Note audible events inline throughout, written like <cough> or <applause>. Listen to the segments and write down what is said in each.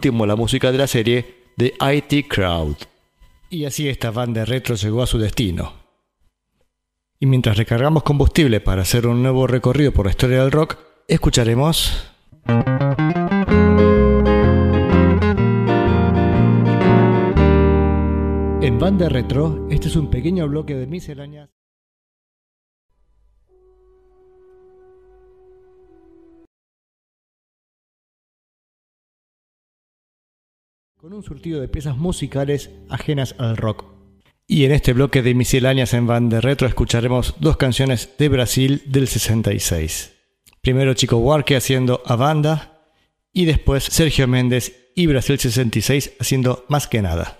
último la música de la serie The IT Crowd. Y así esta banda retro llegó a su destino. Y mientras recargamos combustible para hacer un nuevo recorrido por la historia del rock, escucharemos... En Banda Retro, este es un pequeño bloque de misceláneas. Con un surtido de piezas musicales ajenas al rock. Y en este bloque de misceláneas en Banda Retro escucharemos dos canciones de Brasil del 66. Primero Chico Buarque haciendo A Banda y después Sergio Méndez y Brasil 66 haciendo Más que nada.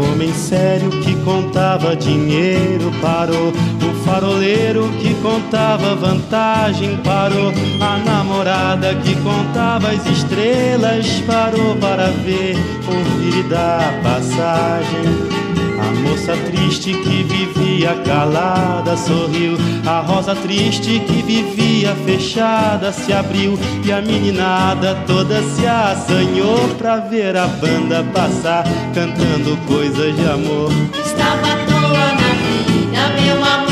O homem sério que contava dinheiro parou. O faroleiro que contava vantagem parou. A namorada que contava as estrelas parou para ver, ouvir e dar passagem. Moça triste que vivia calada sorriu. A rosa triste que vivia fechada se abriu. E a meninada toda se assanhou pra ver a banda passar, cantando coisas de amor. Estava à toa na vida, meu amor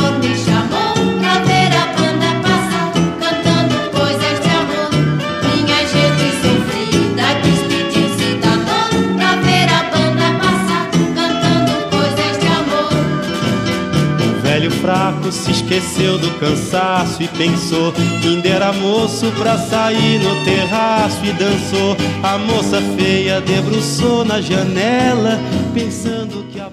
fraco se esqueceu do cansaço e pensou que ainda era moço pra sair no terraço e dançou. A moça feia debruçou na janela, pensando que a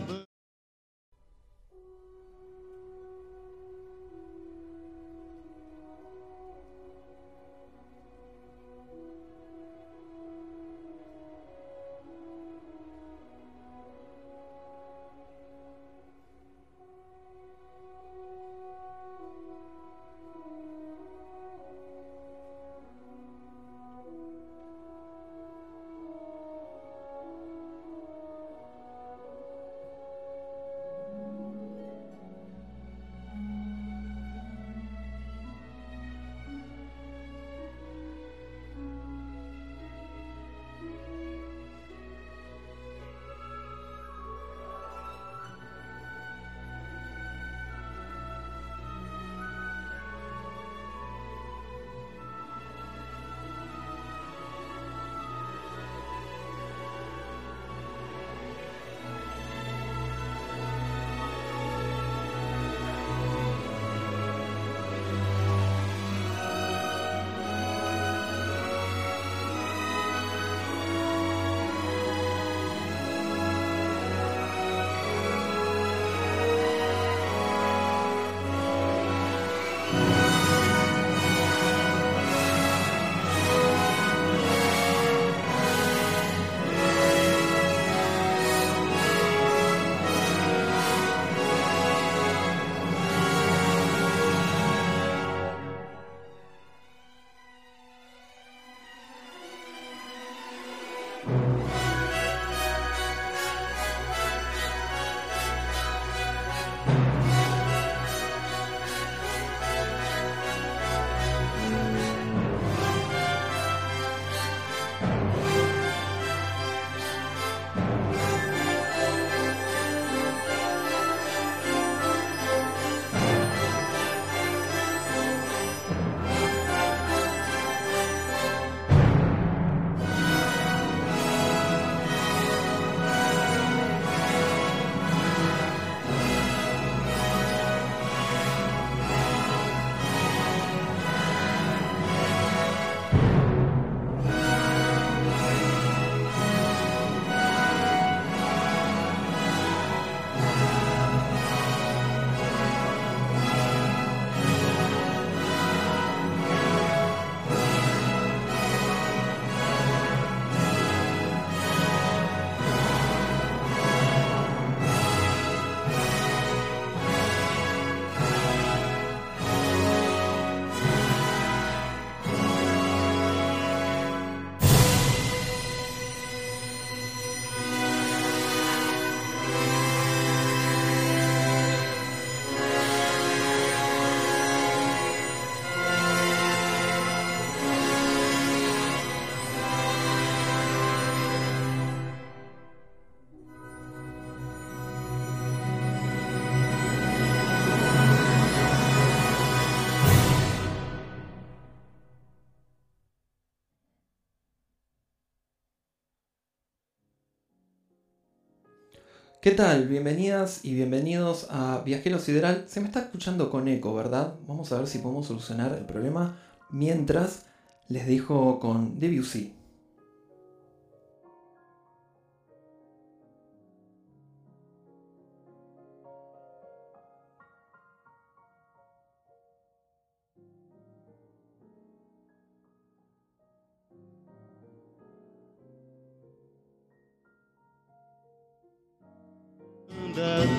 ¿Qué tal? Bienvenidas y bienvenidos a Viajero Sideral. Se me está escuchando con eco, ¿verdad? Vamos a ver si podemos solucionar el problema mientras les dejo con Debussy.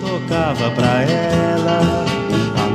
Tocava pra ela.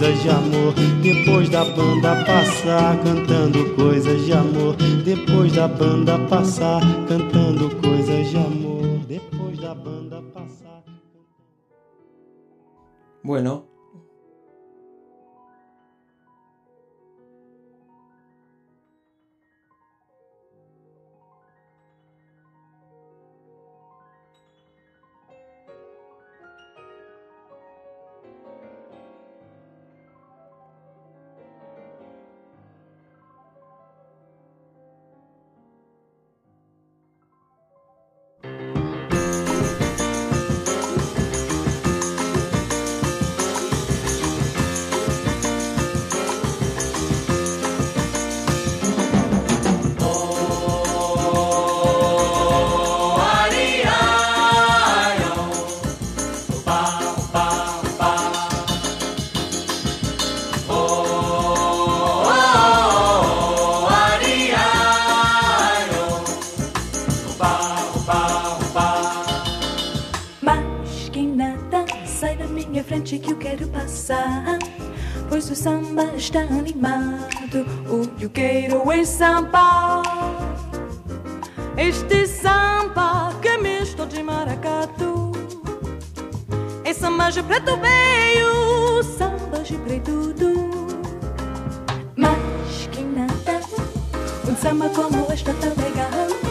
de amor. Depois da banda passar, cantando coisas de amor. Depois da banda passar, cantando coisas de amor. Depois da banda passar. Bueno, frente que eu quero passar. Pois o samba está animado, o que eu quero é samba. Este samba que é misto de maracatu. É samba de preto veio, samba de preto du. Mas que nada, um samba como este é tão legal.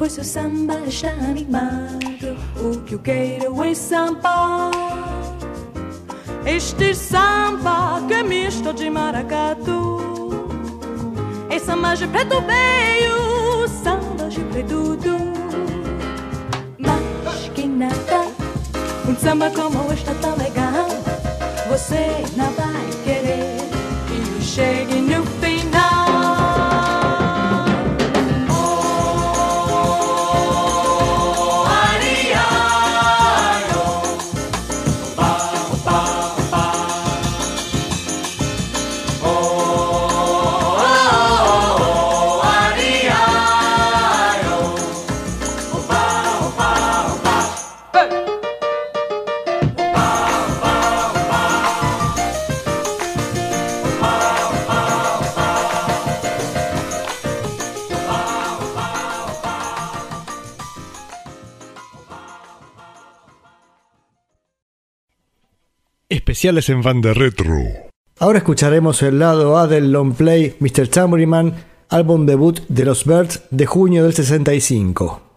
Pois o samba está animado, o que eu quero é samba. Este samba que é misto de maracatu. É samba de preto veio, samba de preto. Mas que nada, um samba como este é tão legal. Você não vai querer que eu chegue Retro. Ahora escucharemos el lado A del long play Mr. Tambourine álbum debut de los Birds de junio del 65.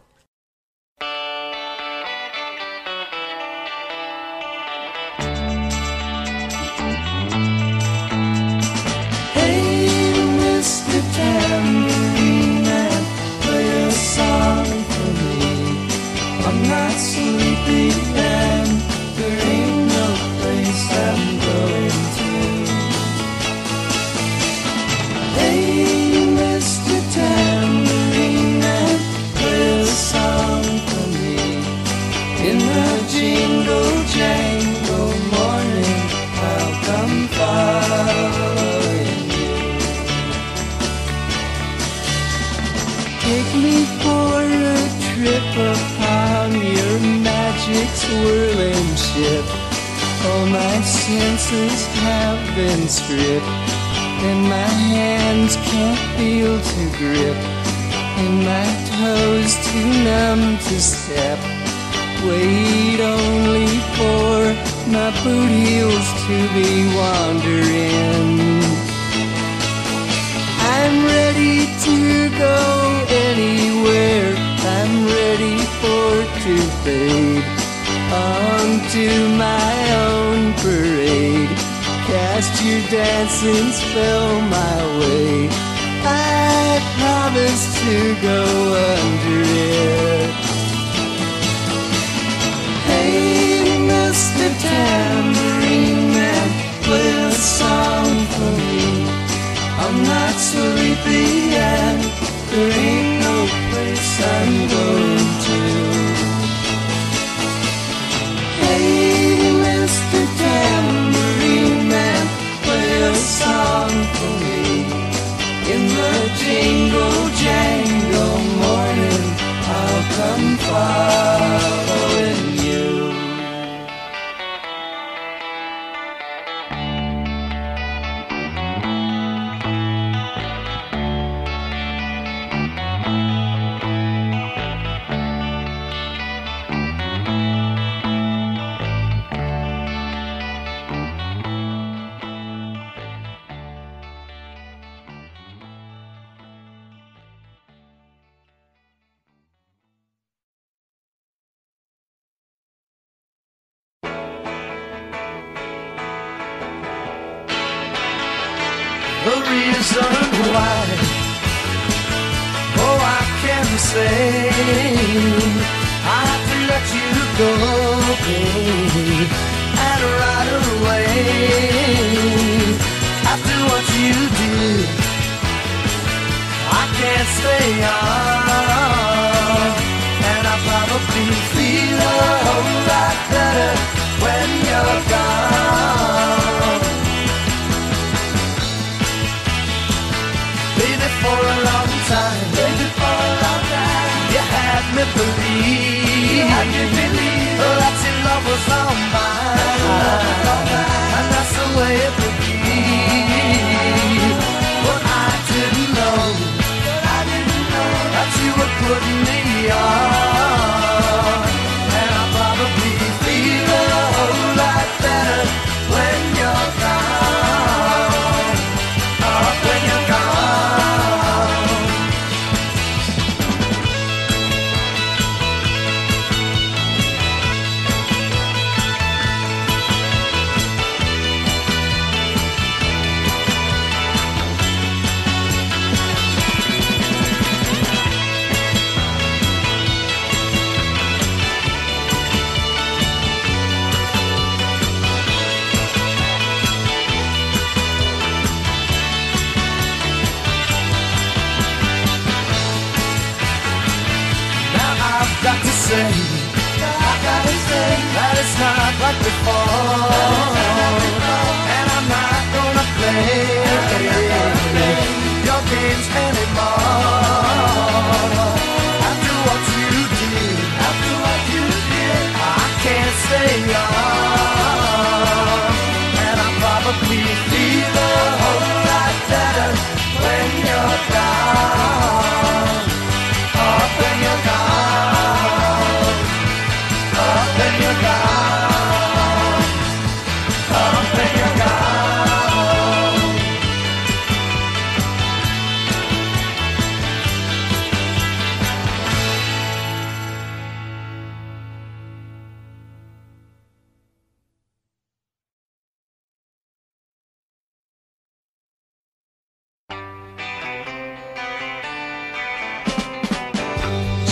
Reason why. Oh, I can say I have to let you go, and right away. After what you did, I can't stay on, and I probably feel a whole lot better when you're gone. Believe, you believe that your love was all mine, and that's the way it would be. But I didn't know, I didn't know that you were putting like before, and I'm not gonna play your games anymore. After what you did, after what you did, I can't stay on, and I probably feel a whole lot better when you're gone.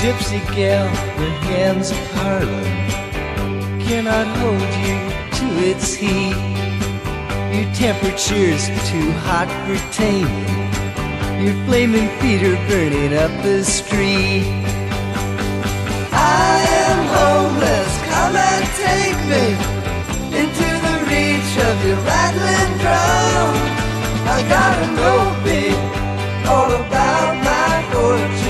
Gypsy gal, the hands of Harlem cannot hold you to its heat. Your temperature's too hot for taming. Your flaming feet are burning up the street. I am homeless, come and take me into the reach of your rattling drum. I gotta know, babe, all about my fortune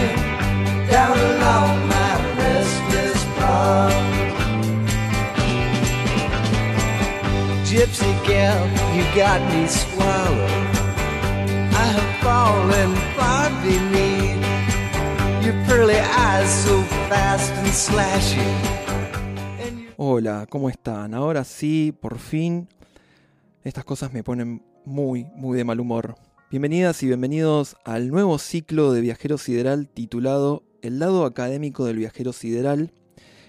gypsy you got me swallowed. I have fallen eyes so fast and Hola, ¿cómo están? Ahora sí, por fin, estas cosas me ponen muy, muy de mal humor. Bienvenidas y bienvenidos al nuevo ciclo de Viajero Sideral titulado El lado académico del viajero sideral.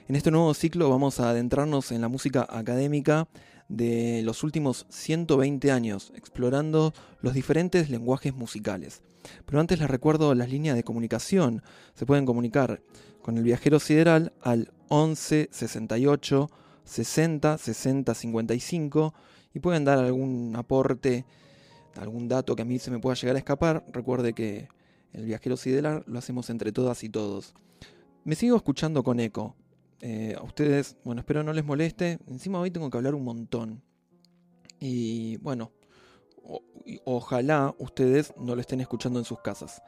En este nuevo ciclo vamos a adentrarnos en la música académica de los últimos 120 años, explorando los diferentes lenguajes musicales. Pero antes les recuerdo las líneas de comunicación. Se pueden comunicar con el viajero sideral al 11 68 60 60 55 y pueden dar algún aporte, algún dato que a mí se me pueda llegar a escapar. Recuerde que el viajero sideral lo hacemos entre todas y todos. Me sigo escuchando con eco. Eh, a ustedes, bueno, espero no les moleste. Encima hoy tengo que hablar un montón. Y bueno, ojalá ustedes no lo estén escuchando en sus casas.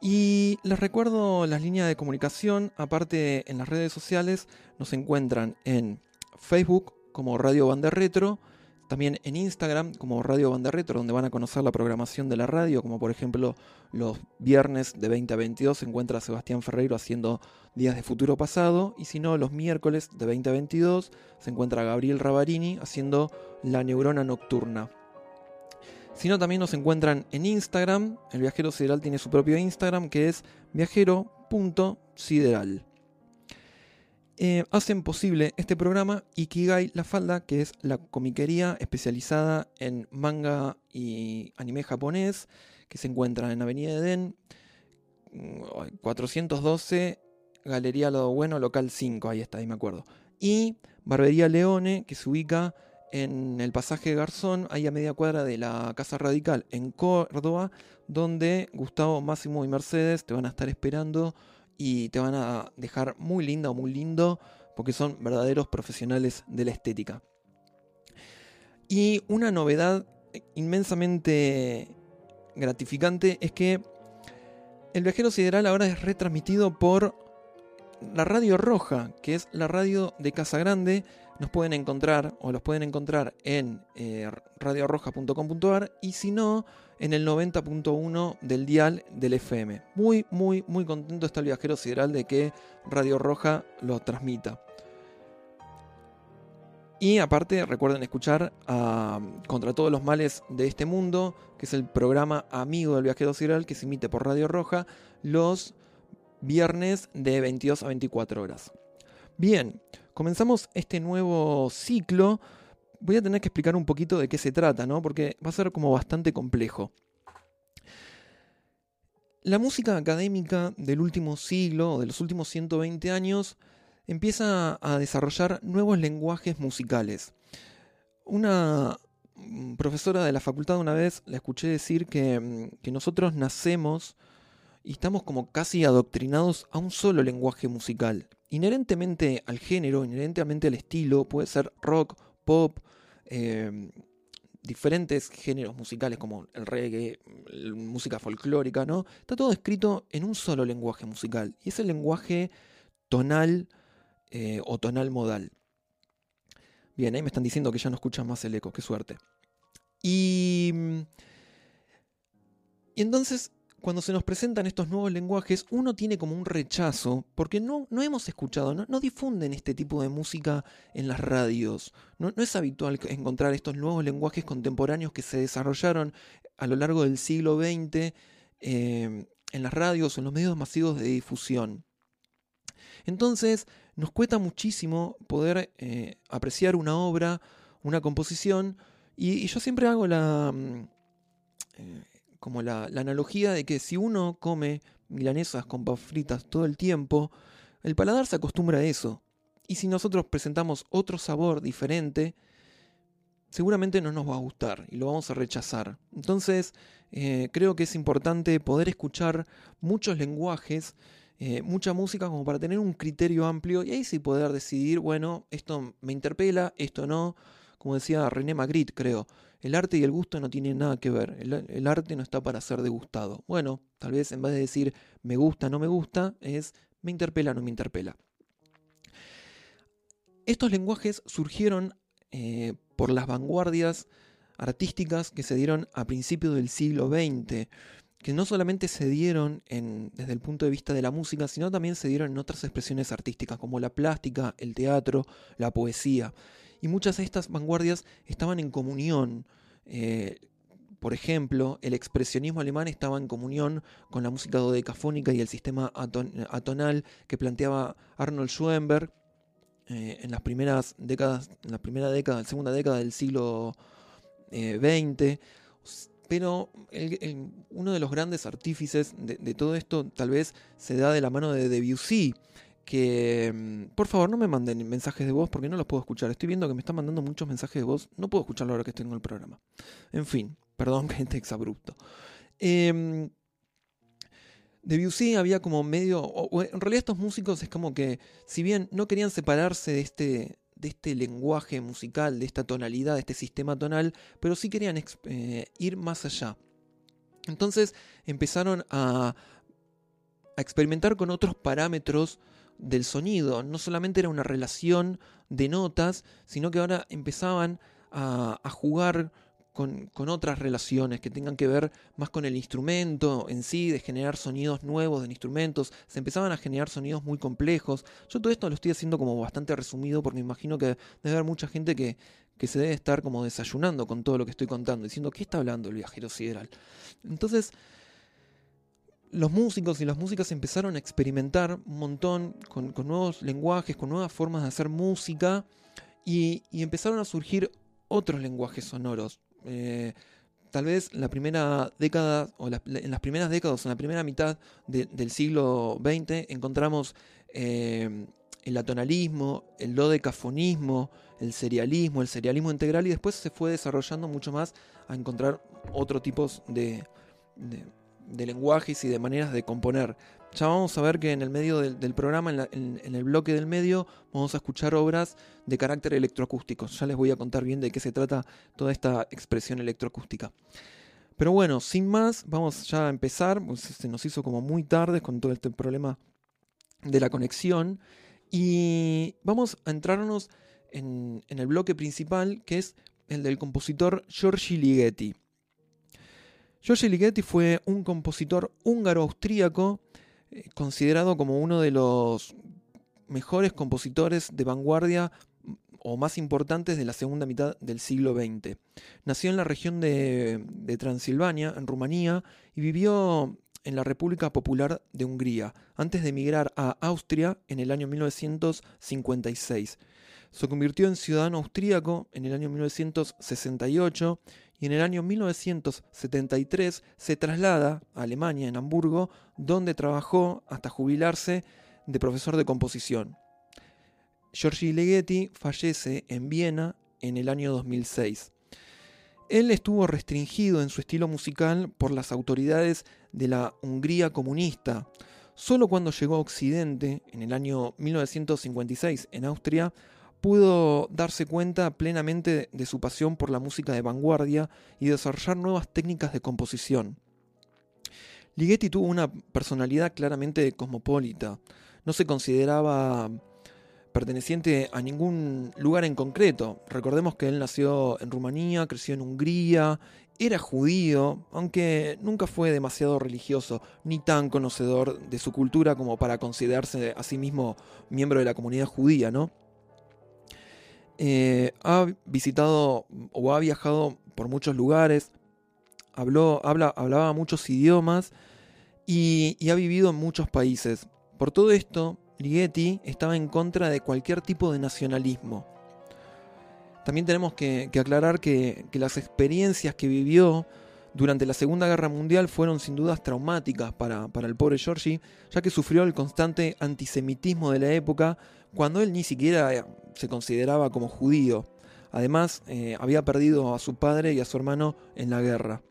Y les recuerdo las líneas de comunicación, aparte en las redes sociales, nos encuentran en Facebook como Radio Banda Retro, también en Instagram como Radio Banda Retro, donde van a conocer la programación de la radio, como por ejemplo los viernes de 20 a 22 se encuentra Sebastián Ferreiro haciendo Días de Futuro Pasado, y si no, los miércoles de 20 a 22 se encuentra Gabriel Rabarini haciendo La Neurona Nocturna. Si no, también nos encuentran en Instagram. El viajero sideral tiene su propio Instagram que es viajero.sideral. Eh, hacen posible este programa Ikigai La Falda, que es la comiquería especializada en manga y anime japonés, que se encuentra en Avenida Eden, mm, 412, Galería Lado Bueno, local 5, ahí está, ahí me acuerdo. Y Barbería Leone, que se ubica en el pasaje Garzón, ahí a media cuadra de la Casa Radical en Córdoba, donde Gustavo, Máximo y Mercedes te van a estar esperando y te van a dejar muy linda o muy lindo, porque son verdaderos profesionales de la estética. Y una novedad inmensamente gratificante es que el viajero sideral ahora es retransmitido por la Radio Roja, que es la radio de Casa Grande. Nos pueden encontrar o los pueden encontrar en eh, y si no, en el 90.1 del dial del FM. Muy, muy, muy contento está el viajero sideral de que Radio Roja lo transmita. Y aparte, recuerden escuchar a Contra todos los males de este mundo, que es el programa amigo del viajero sideral que se emite por Radio Roja los viernes de 22 a 24 horas. Bien, comenzamos este nuevo ciclo. Voy a tener que explicar un poquito de qué se trata, ¿no? Porque va a ser como bastante complejo. La música académica del último siglo, de los últimos 120 años, empieza a desarrollar nuevos lenguajes musicales. Una mm, profesora de la facultad una vez la escuché decir que, mm, que nosotros nacemos y estamos como casi adoctrinados a un solo lenguaje musical. Inherentemente al género, inherentemente al estilo, puede ser rock, pop, eh, diferentes géneros musicales como el reggae, música folclórica, ¿no? Está todo escrito en un solo lenguaje musical. Y es el lenguaje tonal eh, o tonal modal. Bien, ahí me están diciendo que ya no escuchan más el eco, qué suerte. Y, y entonces, cuando se nos presentan estos nuevos lenguajes, uno tiene como un rechazo, porque no, no hemos escuchado, no, no difunden este tipo de música en las radios. No, no es habitual encontrar estos nuevos lenguajes contemporáneos que se desarrollaron a lo largo del siglo XX eh, en las radios o en los medios masivos de difusión. Entonces, nos cuesta muchísimo poder eh, apreciar una obra, una composición, y, y yo siempre hago la, mm, eh, como la, analogía de que si uno come milanesas con papas fritas todo el tiempo, el paladar se acostumbra a eso. Y si nosotros presentamos otro sabor diferente, seguramente no nos va a gustar y lo vamos a rechazar. Entonces, eh, creo que es importante poder escuchar muchos lenguajes, eh, mucha música como para tener un criterio amplio y ahí sí poder decidir, bueno, esto me interpela, esto no. Como decía René Magritte, creo, el arte y el gusto no tienen nada que ver. El, arte no está para ser degustado. Bueno, tal vez en vez de decir me gusta, no me gusta, es me interpela, no me interpela. Estos lenguajes surgieron eh, por las vanguardias artísticas que se dieron a principios del siglo XX, que no solamente se dieron desde el punto de vista de la música, sino también se dieron en otras expresiones artísticas, como la plástica, el teatro, la poesía. Y muchas de estas vanguardias estaban en comunión. eh, por ejemplo, el expresionismo alemán estaba en comunión con la música dodecafónica y el sistema aton- atonal que planteaba Arnold Schoenberg eh, en las primeras décadas, en la primera década, segunda década del siglo eh, XX. S- Pero uno de los grandes artífices de todo esto tal vez se da de la mano de Debussy, que mm, por favor no me manden mensajes de voz porque no los puedo escuchar. Estoy viendo que me están mandando muchos mensajes de voz, no puedo escucharlo ahora que estoy en el programa. En fin, <laughs> perdón que este exabrupto. Em, Debussy había como medio, en realidad estos músicos es como que, si bien no querían separarse de este, de este lenguaje musical, de esta tonalidad, de este sistema tonal, pero sí querían eh, ir más allá. Entonces empezaron a, a experimentar con otros parámetros del sonido. No solamente era una relación de notas, sino que ahora empezaban a, jugar con, con otras relaciones que tengan que ver más con el instrumento en sí, de generar sonidos nuevos de instrumentos. Se empezaban a generar sonidos muy complejos. Yo todo esto lo estoy haciendo como bastante resumido porque me imagino que debe haber mucha gente que, que se debe estar como desayunando con todo lo que estoy contando, diciendo, ¿qué está hablando el viajero sideral? Entonces, los músicos y las músicas empezaron a experimentar un montón con, nuevos lenguajes, con nuevas formas de hacer música y, empezaron a surgir otros lenguajes sonoros. Eh, tal vez la primera década, o en las primeras décadas, en la primera mitad de- del siglo XX, encontramos eh, el atonalismo, el dodecafonismo, el serialismo, el serialismo integral, y después se fue desarrollando mucho más a encontrar otros tipos de, de- de lenguajes y de maneras de componer. Ya vamos a ver que en el medio del, programa, en, el bloque del medio, vamos a escuchar obras de carácter electroacústico. Ya les voy a contar bien de qué se trata toda esta expresión electroacústica. Pero bueno, sin más, vamos ya a empezar. pues se nos hizo como muy tarde con todo este problema de la conexión. Y vamos a entrarnos en, en el bloque principal, que es el del compositor Giorgi Ligeti. Giorgi Ligeti fue un compositor húngaro-austríaco eh, considerado como uno de los mejores compositores de vanguardia mm, o más importantes de la segunda mitad del siglo XX. Nació en la región de, de Transilvania, en Rumanía, y vivió en la República Popular de Hungría, antes de emigrar a Austria en el año 1956. Se convirtió en ciudadano austríaco en el año 1968 y en el año 1973 se traslada a Alemania, en Hamburgo, donde trabajó hasta jubilarse de profesor de composición. Giorgi Ligeti fallece en Viena en el año 2006. Él estuvo restringido en su estilo musical por las autoridades de la Hungría comunista. Solo cuando llegó a Occidente, en el año 1956, en Austria, pudo darse cuenta plenamente de su pasión por la música de vanguardia y desarrollar nuevas técnicas de composición. Ligeti tuvo una personalidad claramente cosmopolita. No se consideraba perteneciente a ningún lugar en concreto. Recordemos que él nació en Rumanía, creció en Hungría, era judío, aunque nunca fue demasiado religioso ni tan conocedor de su cultura como para considerarse a sí mismo miembro de la comunidad judía, ¿no? Eh, ha visitado o ha viajado por muchos lugares, habló, habla, hablaba muchos idiomas y, ha vivido en muchos países. Por todo esto, Ligeti estaba en contra de cualquier tipo de nacionalismo. También tenemos que, aclarar que, que las experiencias que vivió durante la Segunda Guerra Mundial fueron sin dudas traumáticas para, para el pobre Giorgi, ya que sufrió el constante antisemitismo de la época cuando él ni siquiera eh, se consideraba como judío. Además, eh, había perdido a su padre y a su hermano en la guerra.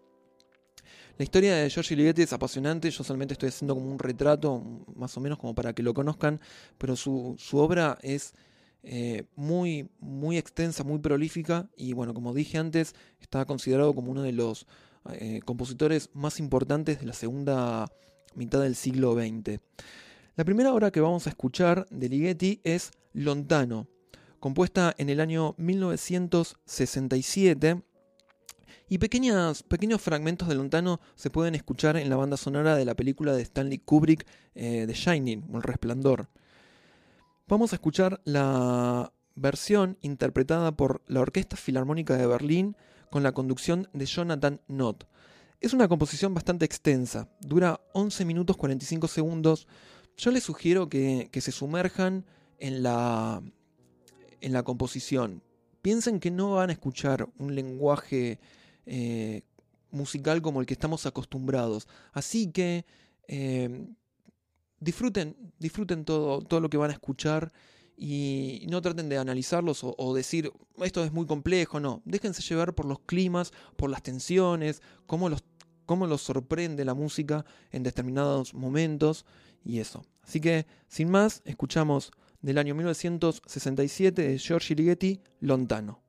La historia de Giorgi Ligeti es apasionante, yo solamente estoy haciendo como un retrato, más o menos como para que lo conozcan, pero su, su obra es eh, muy, muy extensa, muy prolífica y bueno, como dije antes, está considerado como uno de los compositores más importantes de la segunda mitad del siglo XX. La primera obra que vamos a escuchar de Ligeti es Lontano, compuesta en el año 1967. Y pequeños fragmentos de Lontano se pueden escuchar en la banda sonora de la película de Stanley Kubrick, eh, The Shining, El Resplandor. Vamos a escuchar la versión interpretada por la Orquesta Filarmónica de Berlín con la conducción de Jonathan Nott. Es una composición bastante extensa, dura 11 minutos 45 segundos. Yo les sugiero que, que se sumerjan en la, en la composición. Piensen que no van a escuchar un lenguaje eh, musical como el que estamos acostumbrados. Así que eh, disfruten, disfruten todo, todo lo que van a escuchar y no traten de analizarlos o, o decir esto es muy complejo, no. Déjense llevar por los climas, por las tensiones, cómo los, cómo los sorprende la música en determinados momentos y eso. Así que, sin más, escuchamos del año 1967 de Giorgi Ligeti, Lontano.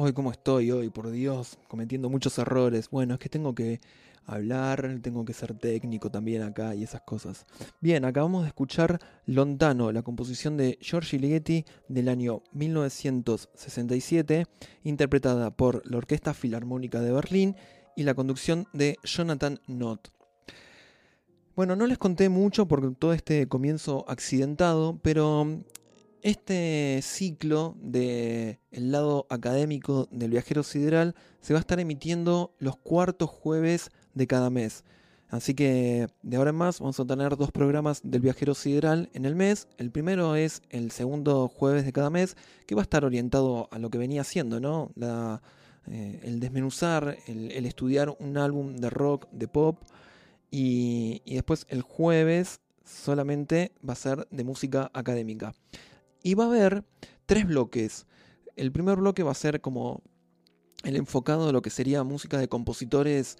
Hoy, ¿cómo estoy hoy? Por Dios, cometiendo muchos errores. Bueno, es que tengo que hablar, tengo que ser técnico también acá y esas cosas. Bien, acabamos de escuchar Lontano, la composición de Giorgi Ligeti del año 1967, interpretada por la Orquesta Filarmónica de Berlín y la conducción de Jonathan Nott. Bueno, no les conté mucho por todo este comienzo accidentado, pero este ciclo de el lado académico del viajero sideral se va a estar emitiendo los cuartos jueves de cada mes. Así que de ahora en más vamos a tener dos programas del viajero sideral en el mes. El primero es el segundo jueves de cada mes, que va a estar orientado a lo que venía haciendo, ¿no? Eh, el desmenuzar, el estudiar un álbum de rock, de pop. Y, después el jueves solamente va a ser de música académica. Y va a haber tres bloques. El primer bloque va a ser como el enfocado de lo que sería música de compositores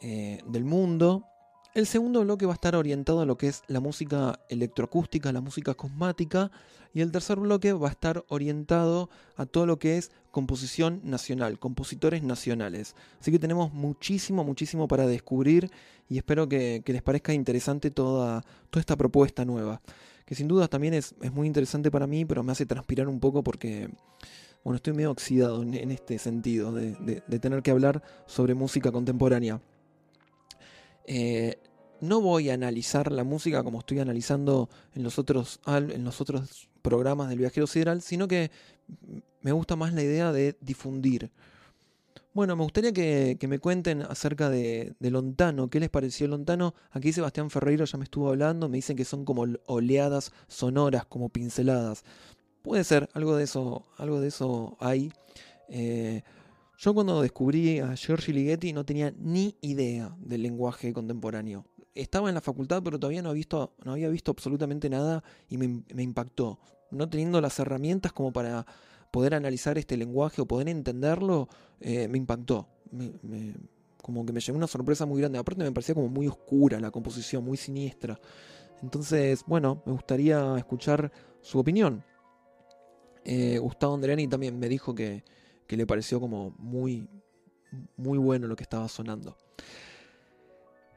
eh, del mundo. El segundo bloque va a estar orientado a lo que es la música electroacústica, la música cosmática. Y el tercer bloque va a estar orientado a todo lo que es composición nacional, compositores nacionales. Así que tenemos muchísimo, muchísimo para descubrir y espero que, les parezca interesante toda, esta propuesta nueva. Que sin duda también es, muy interesante para mí, pero me hace transpirar un poco porque bueno, estoy medio oxidado en, este sentido de tener que hablar sobre música contemporánea. Eh, no voy a analizar la música como estoy analizando en los otros, en los otros programas del viajero sideral, sino que me gusta más la idea de difundir. Bueno, me gustaría que, que me cuenten acerca de, de Lontano. ¿Qué les pareció Lontano? Aquí Sebastián Ferreiro ya me estuvo hablando. Me dicen que son como oleadas sonoras, como pinceladas. Puede ser, algo de eso, algo de eso hay. Eh, yo cuando descubrí a Giorgi Ligeti no tenía ni idea del lenguaje contemporáneo. Estaba en la facultad, pero todavía no, había visto, no había visto absolutamente nada y me, impactó. No teniendo las herramientas como para poder analizar este lenguaje o poder entenderlo, eh, me impactó. Me- me- como que me llevó una sorpresa muy grande. Aparte me parecía como muy oscura la composición, muy siniestra. Entonces, bueno, me gustaría escuchar su opinión. Eh, Gustavo Andreani también me dijo que, que le pareció como muy, muy bueno lo que estaba sonando.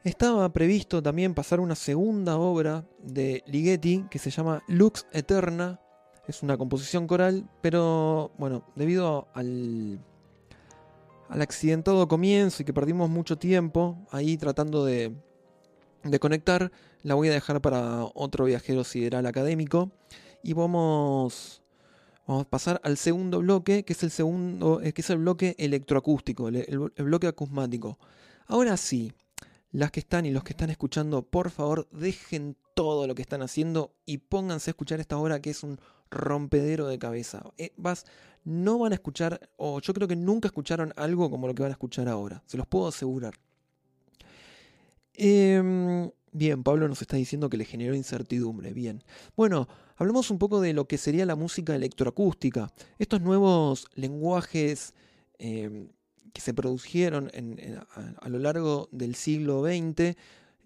Estaba previsto también pasar una segunda obra de Ligeti que se llama Lux Eterna. Es una composición coral, pero bueno, debido al, al accidentado comienzo y que perdimos mucho tiempo ahí tratando de, de conectar, la voy a dejar para otro viajero sideral académico. Y vamos, vamos a pasar al segundo bloque, que es el segundo, eh, que es el bloque electroacústico, el, el- bloque acusmático. Ahora sí, las que están y los que están escuchando, por favor, dejen todo lo que están haciendo y pónganse a escuchar esta obra que es un rompedero de cabeza. Eh, vas, no van a escuchar, o yo creo que nunca escucharon algo como lo que van a escuchar ahora, se los puedo asegurar. Em, bien, Pablo nos está diciendo que le generó incertidumbre. Bien. Bueno, hablemos un poco de lo que sería la música electroacústica. Estos nuevos lenguajes em, que se produjeron a, lo largo del siglo XX.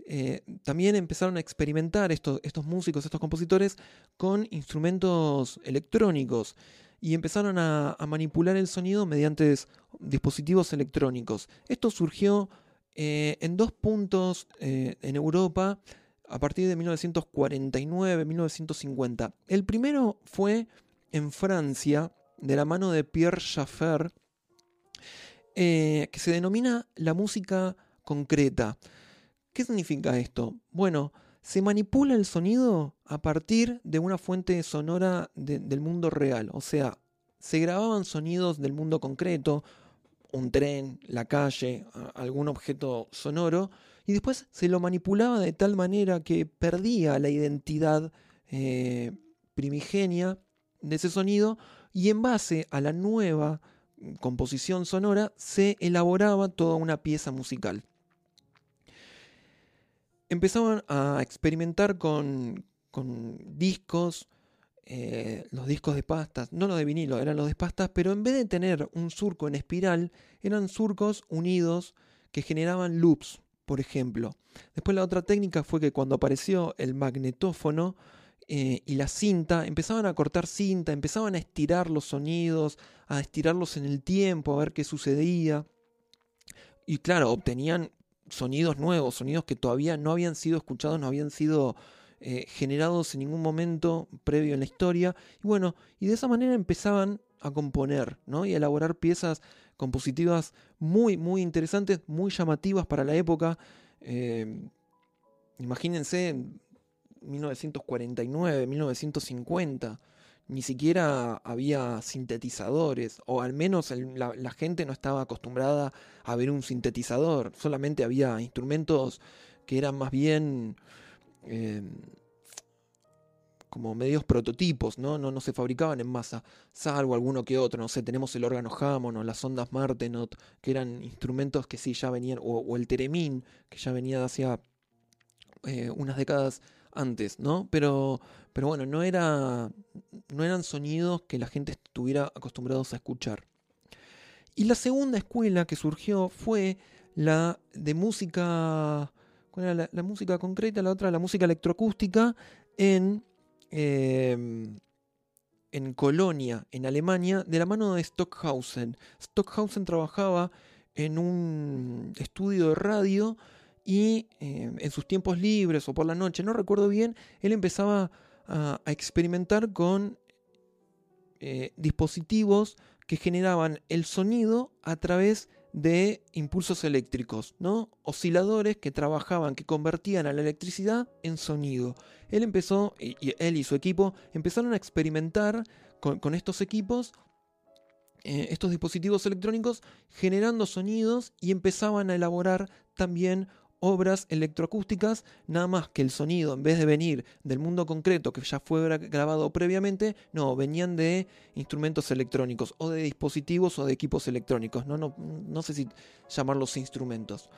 eh, también empezaron a experimentar estos, músicos, estos compositores, con instrumentos electrónicos y empezaron a, manipular el sonido mediante dispositivos electrónicos. Esto surgió eh, en dos puntos eh, en Europa a partir de 1949-1950. El primero fue en Francia, de la mano de Pierre Schaeffer, eh, que se denomina la música concreta. ¿Qué significa esto? Bueno, se manipula el sonido a partir de una fuente sonora de- del mundo real. O sea, se grababan sonidos del mundo concreto, un tren, la calle, algún objeto sonoro, y después se lo manipulaba de tal manera que perdía la identidad eh, primigenia de ese sonido y en base a la nueva composición sonora se elaboraba toda una pieza musical. Empezaban a experimentar con, con discos, eh, los discos de pastas, no los de vinilo, eran los de pastas, pero en vez de tener un surco en espiral, eran surcos unidos que generaban loops, por ejemplo. Después la otra técnica fue que cuando apareció el magnetófono, eh, y la cinta, empezaban a cortar cinta, empezaban a estirar los sonidos, a estirarlos en el tiempo, a ver qué sucedía. Y claro, obtenían sonidos nuevos, sonidos que todavía no habían sido escuchados, no habían sido eh, generados en ningún momento previo en la historia. Y bueno, y de esa manera empezaban a componer, ¿no? Y a elaborar piezas compositivas muy, muy interesantes, muy llamativas para la época. Eh, imagínense, en 1949, 1950, ni siquiera había sintetizadores, o al menos la gente no estaba acostumbrada a ver un sintetizador, solamente había instrumentos que eran más bien eh, como medios prototipos, ¿no? ¿no? No se fabricaban en masa, salvo alguno que otro, no sé, tenemos el órgano Hammond o las ondas Martenot, que eran instrumentos que sí ya venían, o, el Teremin, que ya venía de hacia eh, unas décadas antes, ¿no? Pero, pero bueno, no, era, no eran sonidos que la gente estuviera acostumbrados a escuchar. Y la segunda escuela que surgió fue la de música. ¿Cuál era la, música concreta? La otra, la música electroacústica en, eh, en Colonia, en Alemania, de la mano de Stockhausen. Stockhausen trabajaba en un estudio de radio y eh, en sus tiempos libres o por la noche, no recuerdo bien, él empezaba a, a experimentar con eh, dispositivos que generaban el sonido a través de impulsos eléctricos, ¿no? Osciladores que trabajaban, que convertían a la electricidad en sonido. Él empezó, y, él y su equipo empezaron a experimentar con, con estos equipos, eh, estos dispositivos electrónicos, generando sonidos y empezaban a elaborar también obras electroacústicas, nada más que el sonido, en vez de venir del mundo concreto que ya fue gra- grabado previamente, no, venían de instrumentos electrónicos o de dispositivos o de equipos electrónicos, no, no, no sé si llamarlos instrumentos.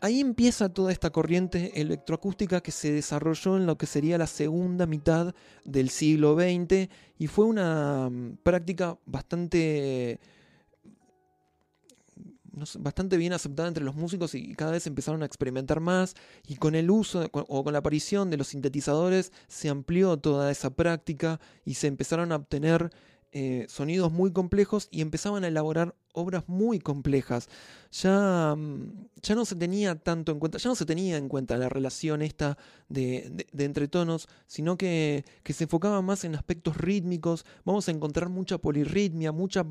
Ahí empieza toda esta corriente electroacústica que se desarrolló en lo que sería la segunda mitad del siglo XX y fue una mm, práctica bastante bastante bien aceptada entre los músicos y cada vez empezaron a experimentar más y con el uso o con la aparición de los sintetizadores se amplió toda esa práctica y se empezaron a obtener eh, sonidos muy complejos y empezaban a elaborar obras muy complejas. Ya, mm, ya no se tenía tanto en cuenta, ya no se tenía en cuenta la relación esta de, de, de entretonos, sino que, que se enfocaba más en aspectos rítmicos. Vamos a encontrar mucha polirritmia, mucha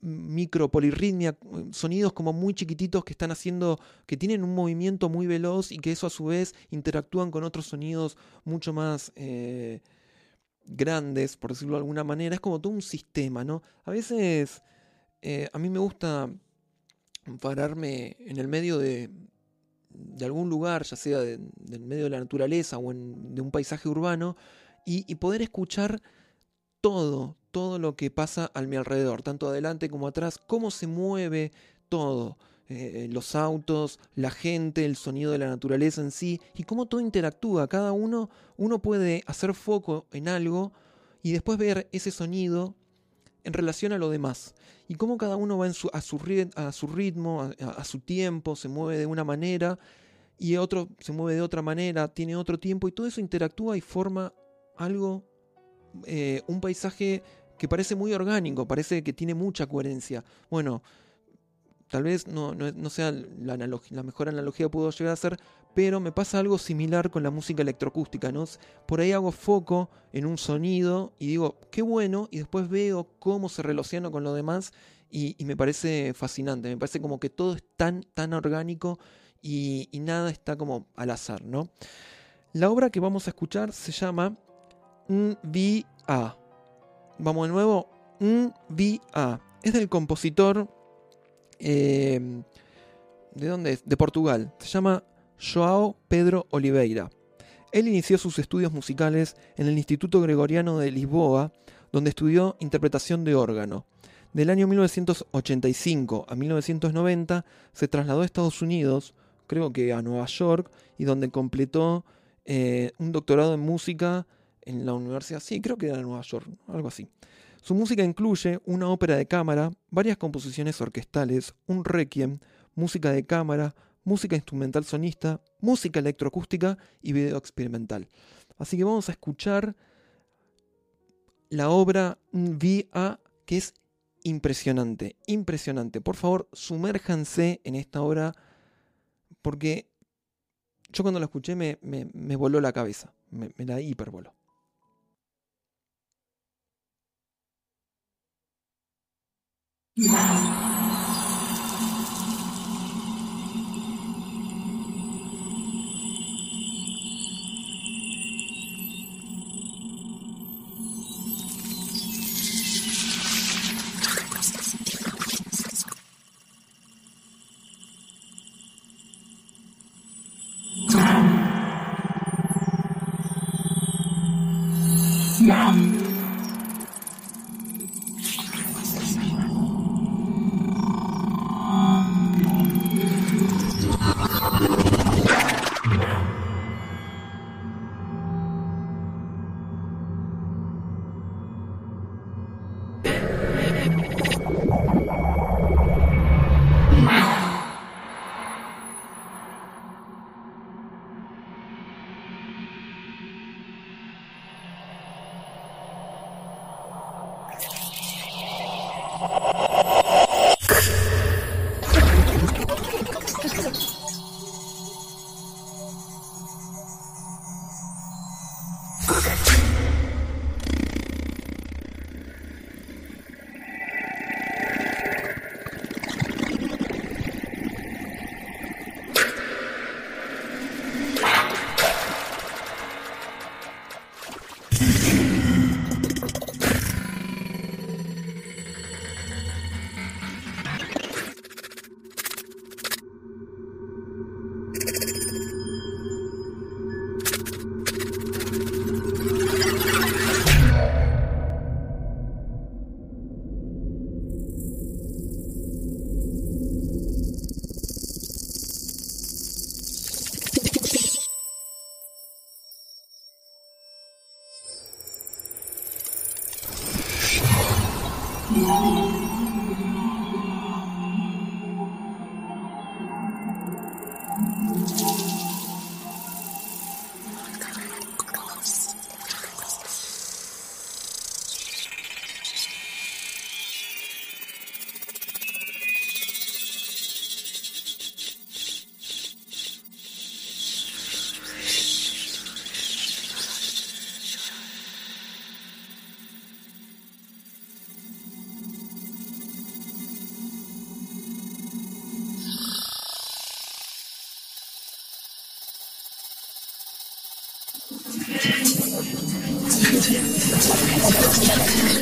micropolirritmia, sonidos como muy chiquititos que están haciendo, que tienen un movimiento muy veloz y que eso a su vez interactúan con otros sonidos mucho más eh, grandes, por decirlo de alguna manera. Es como todo un sistema, ¿no? A veces eh, a mí me gusta pararme en el medio de, de algún lugar, ya sea de- del medio de la naturaleza o en- de un paisaje urbano, y, y poder escuchar todo, todo lo que pasa a mi alrededor, tanto adelante como atrás, cómo se mueve todo, eh, los autos, la gente, el sonido de la naturaleza en sí, y cómo todo interactúa, cada uno, uno puede hacer foco en algo y después ver ese sonido en relación a lo demás, y cómo cada uno va en su- a, su, ritmo, a, a su tiempo, se mueve de una manera, y otro se mueve de otra manera, tiene otro tiempo, y todo eso interactúa y forma algo eh, un paisaje que parece muy orgánico, parece que tiene mucha coherencia. Bueno, tal vez no, no, sea la, mejor analogía puedo llegar a ser, pero me pasa algo similar con la música electroacústica, ¿no? Por ahí hago foco en un sonido y digo, qué bueno, y después veo cómo se relaciona con lo demás y, me parece fascinante, me parece como que todo es tan, tan orgánico y, y nada está como al azar, ¿no? La obra que vamos a escuchar se llama NVA. Vamos de nuevo. NVA. Es del compositor. eh, ¿De dónde es? De Portugal. Se llama Joao Pedro Oliveira. Él inició sus estudios musicales en el Instituto Gregoriano de Lisboa, donde estudió interpretación de órgano. Del año 1985 a 1990 se trasladó a Estados Unidos, creo que a Nueva York, y donde completó eh, un doctorado en música en la universidad, sí, creo que era en Nueva York, algo así. Su música incluye una ópera de cámara, varias composiciones orquestales, un requiem, música de cámara, música instrumental sonista, música electroacústica y video experimental. Así que vamos a escuchar la obra VA, que es impresionante, impresionante. Por favor, sumérjanse en esta obra, porque yo cuando la escuché me, me, voló la cabeza, me, me la hipervoló. Yeah. よろしくお願いします。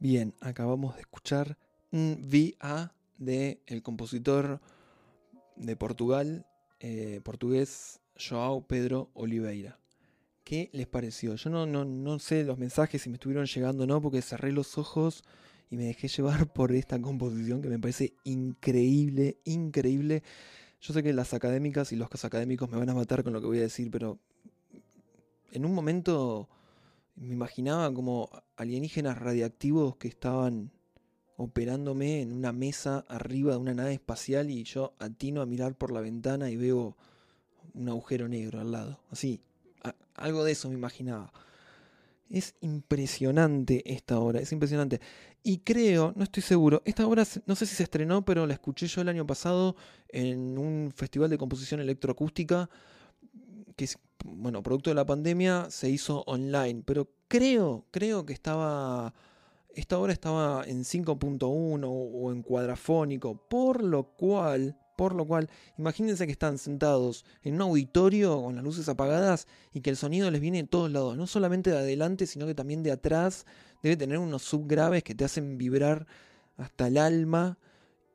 Bien, acabamos de escuchar VA de el compositor de Portugal, eh, portugués Joao Pedro Oliveira. ¿Qué les pareció? Yo no, no, no sé los mensajes si me estuvieron llegando o no, porque cerré los ojos y me dejé llevar <laughs> por esta composición que me parece increíble, increíble. Yo sé que las académicas y los académicos me van a matar con lo que voy a decir, pero en un momento me imaginaba como alienígenas radiactivos que estaban operándome en una mesa arriba de una nave espacial y yo atino a mirar por la ventana y veo un agujero negro al lado. Así, algo de eso me imaginaba. Es impresionante esta obra, es impresionante. Y creo, no estoy seguro, esta obra no sé si se estrenó, pero la escuché yo el año pasado en un festival de composición electroacústica que bueno, producto de la pandemia se hizo online, pero creo, creo que estaba, esta obra estaba en 5.1 o, en cuadrafónico, por lo cual, por lo cual, imagínense que están sentados en un auditorio con las luces apagadas y que el sonido les viene de todos lados, no solamente de adelante, sino que también de atrás, debe tener unos subgraves que te hacen vibrar hasta el alma.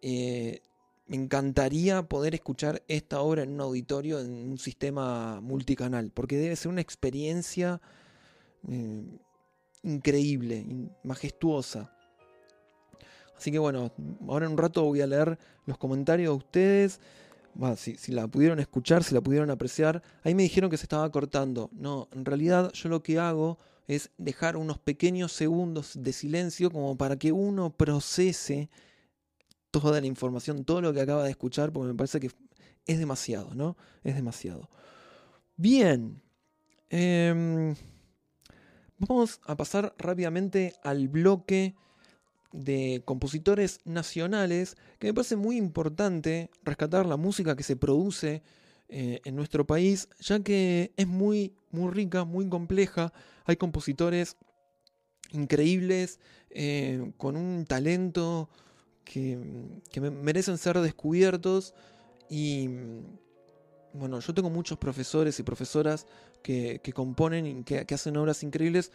Eh, me encantaría poder escuchar esta obra en un auditorio, en un sistema multicanal, porque debe ser una experiencia eh, increíble, in- majestuosa. Así que bueno, ahora en un rato voy a leer los comentarios de ustedes. Si, si la pudieron escuchar, si la pudieron apreciar. Ahí me dijeron que se estaba cortando. No, en realidad yo lo que hago es dejar unos pequeños segundos de silencio como para que uno procese toda la información, todo lo que acaba de escuchar, porque me parece que es demasiado, ¿no? Es demasiado. Bien. em, vamos a pasar rápidamente al bloque de compositores nacionales, que me parece muy importante rescatar la música que se produce eh, en nuestro país, ya que es muy, muy rica, muy compleja. Hay compositores increíbles, eh, con un talento que, que me- merecen ser descubiertos y bueno, yo tengo muchos profesores y profesoras que, componen y que, hacen obras increíbles.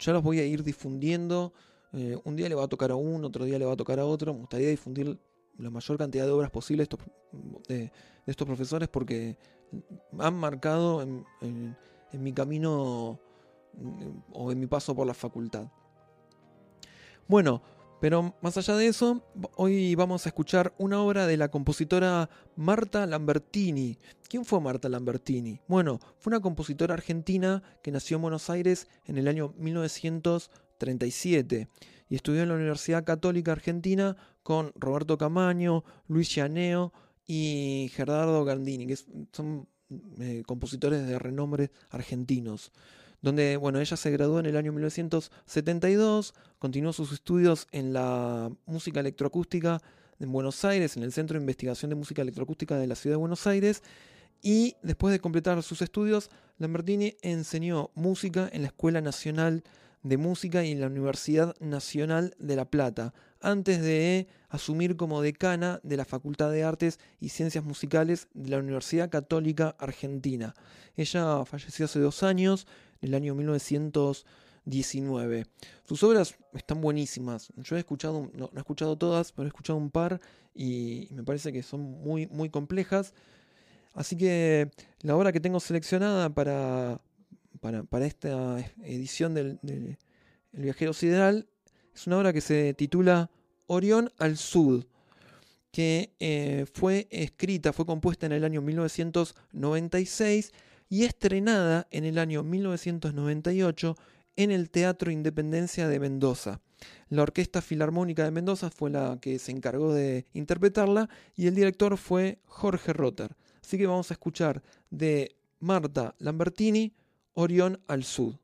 Ya los voy a ir difundiendo Eh, un día le va a tocar a uno, otro día le va a tocar a otro. Me gustaría difundir la mayor cantidad de obras posible estos- de, estos profesores porque han marcado en mi camino mm, o en mi paso por la facultad. Bueno, pero más allá de eso, hoy vamos a escuchar una obra de la compositora Marta Lambertini. ¿Quién fue Marta Lambertini? Bueno, fue una compositora argentina que nació en Buenos Aires en el año 1937 y estudió en la Universidad Católica Argentina con Roberto Camaño, Luis Llaneo y Gerardo Gandini, que son eh, compositores de renombre argentinos. Donde, bueno, ella se graduó en el año 1972, continuó sus estudios en la música electroacústica en Buenos Aires, en el Centro de Investigación de Música Electroacústica de la Ciudad de Buenos Aires, y después de completar sus estudios, Lambertini enseñó música en la Escuela Nacional de Música y en la Universidad Nacional de La Plata, antes de asumir como decana de la Facultad de Artes y Ciencias Musicales de la Universidad Católica Argentina. Ella falleció hace dos años, el año 1919. Sus obras están buenísimas. Yo he escuchado, no, he escuchado todas, pero he escuchado un par y me parece que son muy, muy complejas. Así que la obra que tengo seleccionada para, para, para esta edición del, del El viajero sideral es una obra que se titula Orión al Sud, que eh, fue escrita, fue compuesta en el año 1996 y estrenada en el año 1998 en el Teatro Independencia de Mendoza. La Orquesta Filarmónica de Mendoza fue la que se encargó de interpretarla y el director fue Jorge Rotter. Así que vamos a escuchar de Marta Lambertini, Orión al Sud.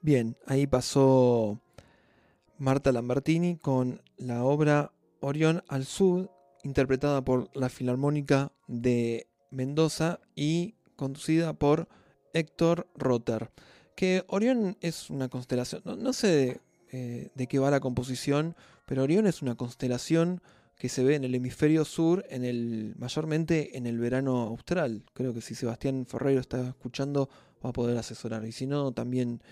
Bien, ahí pasó Marta Lambertini con la obra Orión al Sur, interpretada por la Filarmónica de Mendoza y conducida por Héctor Rotter. Que Orión es una constelación, no, sé eh, de qué va la composición, pero Orión es una constelación que se ve en el hemisferio sur, en el, mayormente en el verano austral. Creo que si Sebastián Ferreiro está escuchando va a poder asesorar. Y si no, también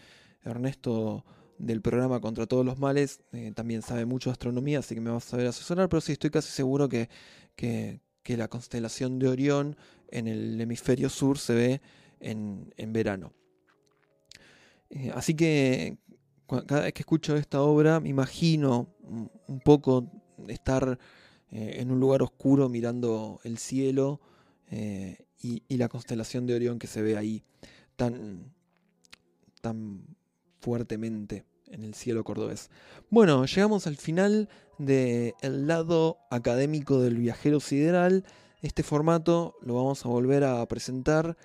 Ernesto del programa Contra todos los males eh, también sabe mucho de astronomía, así que me va a saber asesorar, pero sí estoy casi seguro que, que, la constelación de Orión en el hemisferio sur se ve en, en verano. Eh, así que cada vez que escucho esta obra me imagino un- poco estar eh, en un lugar oscuro mirando el cielo y, y la constelación de Orión que se ve ahí tan, tan fuertemente en el cielo cordobés. Bueno, llegamos al final del lado académico del viajero sideral. Este formato lo vamos a volver a presentar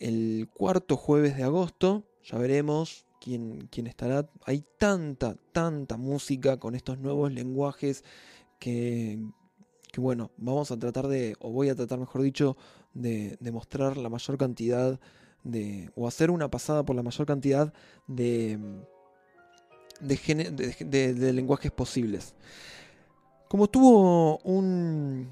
el cuarto jueves de agosto. Ya veremos quién, quién estará. Hay tanta, tanta música con estos nuevos lenguajes que, que, bueno, vamos a tratar de, o voy a tratar mejor dicho, de, de mostrar la mayor cantidad de, o hacer una pasada por la mayor cantidad de, de, lenguajes posibles. Como tuvo un,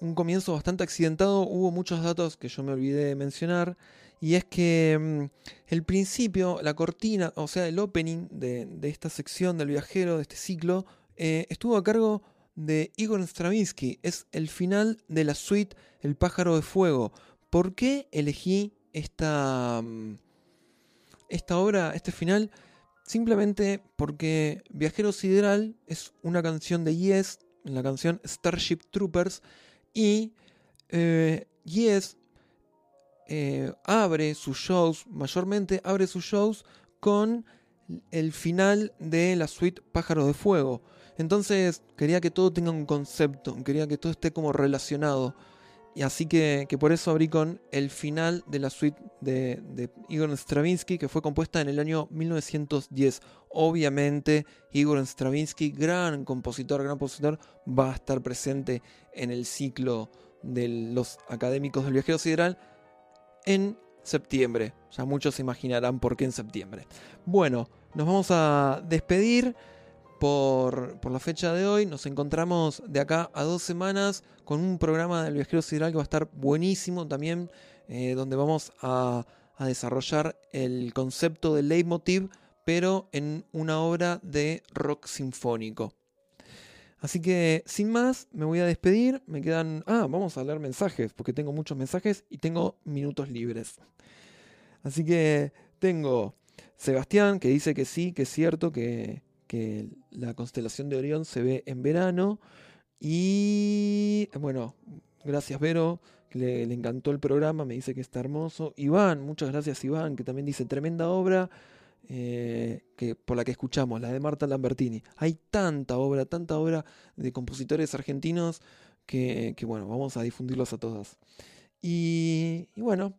un comienzo bastante accidentado, hubo muchos datos que yo me olvidé de mencionar. Y es que mm, el principio, la cortina, o sea, el opening de, de esta sección del viajero, de este ciclo, eh, estuvo a cargo de Igor Stravinsky. Es el final de la suite El pájaro de fuego. ¿Por qué elegí esta, mm, esta obra, este final? Simplemente porque Viajero Sideral es una canción de Yes, la canción Starship Troopers, y eh, Yes eh, abre sus shows, mayormente abre sus shows con el final de la suite Pájaros de Fuego. Entonces quería que todo tenga un concepto, quería que todo esté como relacionado. Y así que, que por eso abrí con el final de la suite de, Igor Stravinsky, que fue compuesta en el año 1910. Obviamente, Igor Stravinsky, gran compositor, gran compositor, va a estar presente en el ciclo de los académicos del viajero sideral en septiembre. Ya muchos se imaginarán por qué en septiembre. Bueno, nos vamos a despedir por, por la fecha de hoy. Nos encontramos de acá a dos semanas con un programa del viajero sideral que va a estar buenísimo también, eh, donde vamos a, a desarrollar el concepto del leitmotiv, pero en una obra de rock sinfónico. Así que, sin más, me voy a despedir. Me quedan. Ah, vamos a leer mensajes, porque tengo muchos mensajes y tengo minutos libres. Así que tengo Sebastián, que dice que sí, que es cierto, que, que la constelación de Orión se ve en verano. Y. Bueno, gracias, Vero, le, le encantó el programa, me dice que está hermoso. Iván, muchas gracias, Iván, que también dice tremenda obra. eh, que, por la que escuchamos, la de Marta Lambertini. Hay tanta obra, tanta obra de compositores argentinos que, que, bueno, vamos a difundirlos a todas. Y, y bueno,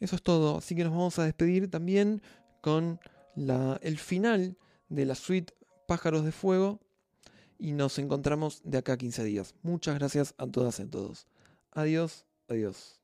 eso es todo. Así que nos vamos a despedir también con la, el final de la suite Pájaros de Fuego. Y nos encontramos de acá a 15 días. Muchas gracias a todas y a todos. Adiós, adiós.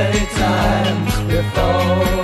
any time before.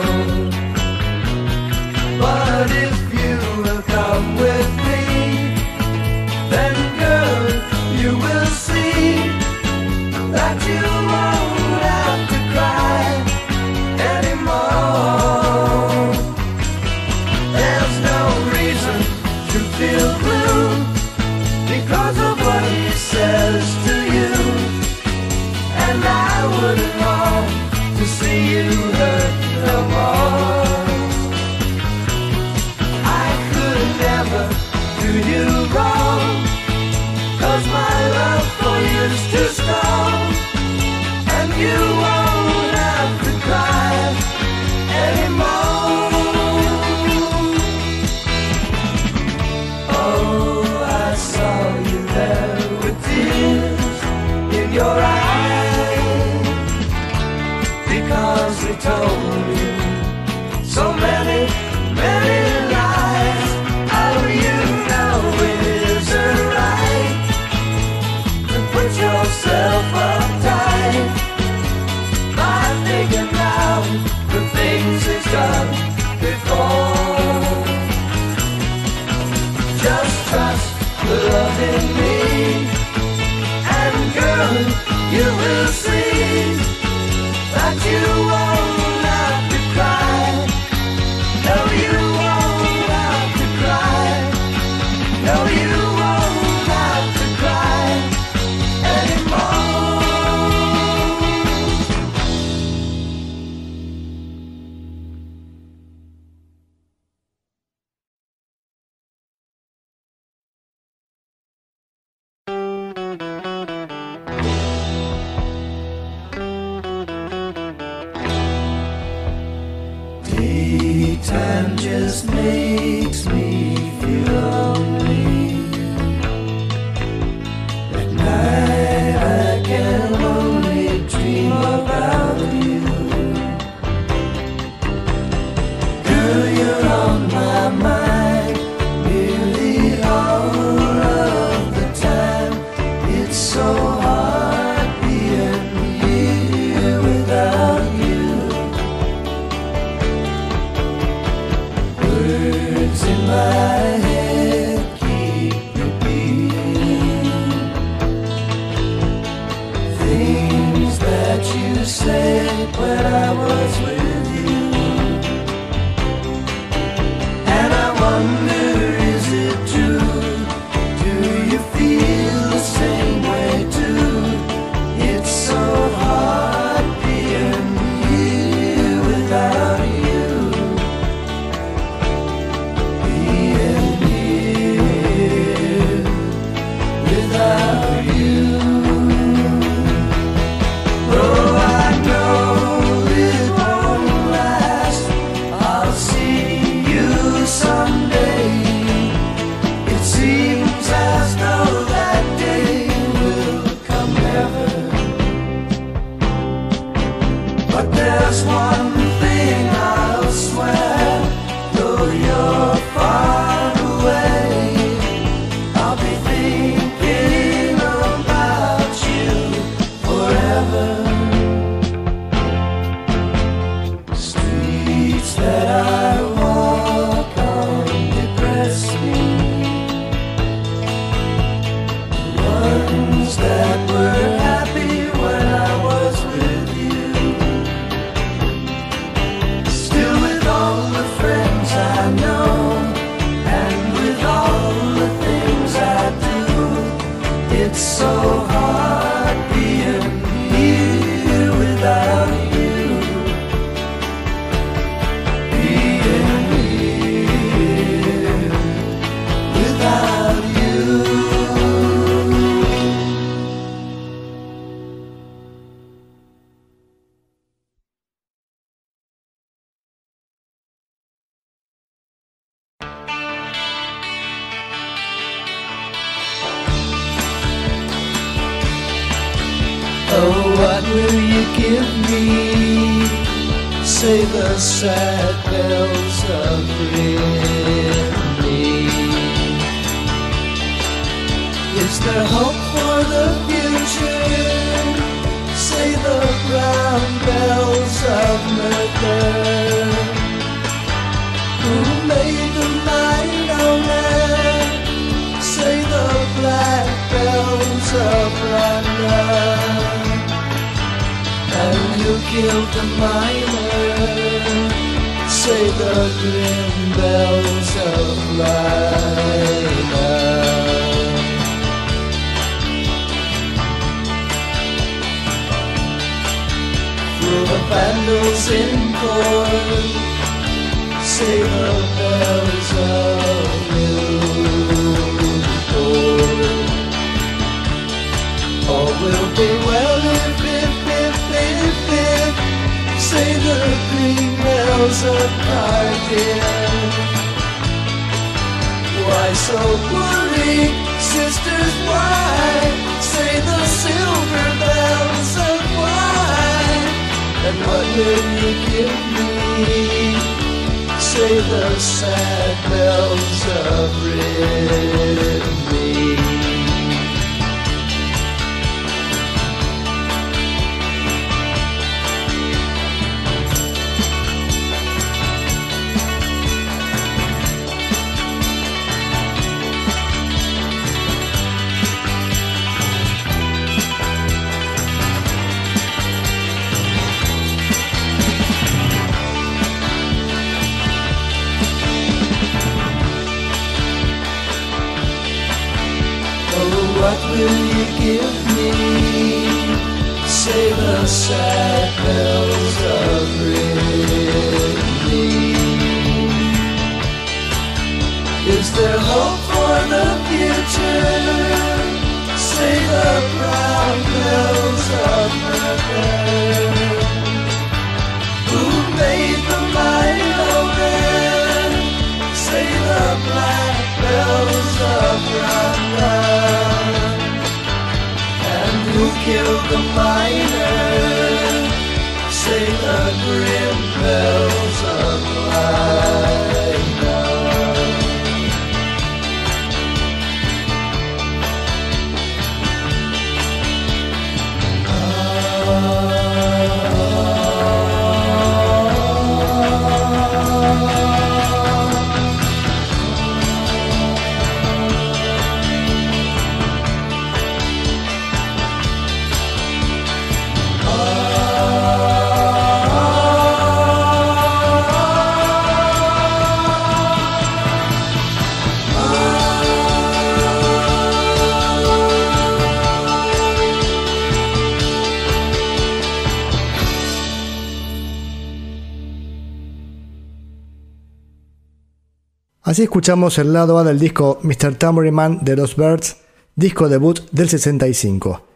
Así escuchamos el lado A del disco Mr. Tambourine Man de los Birds, disco debut del 65.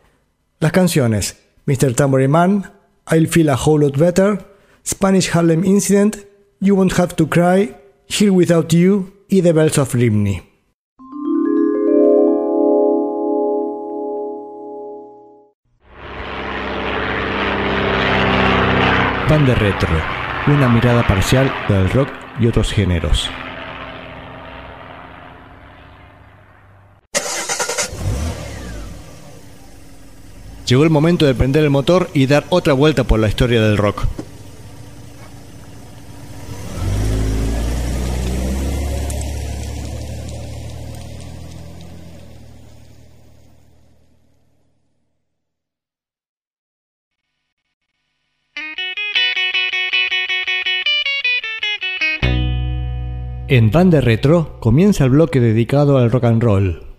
Las canciones Mr. Tambourine Man, I'll Feel a Whole Lot Better, Spanish Harlem Incident, You Won't Have to Cry, Here Without You y The Bells of Rimney. Pan de Retro, una mirada parcial del rock y otros géneros. Llegó el momento de prender el motor y dar otra vuelta por la historia del rock. En Band de Retro comienza el bloque dedicado al rock and roll.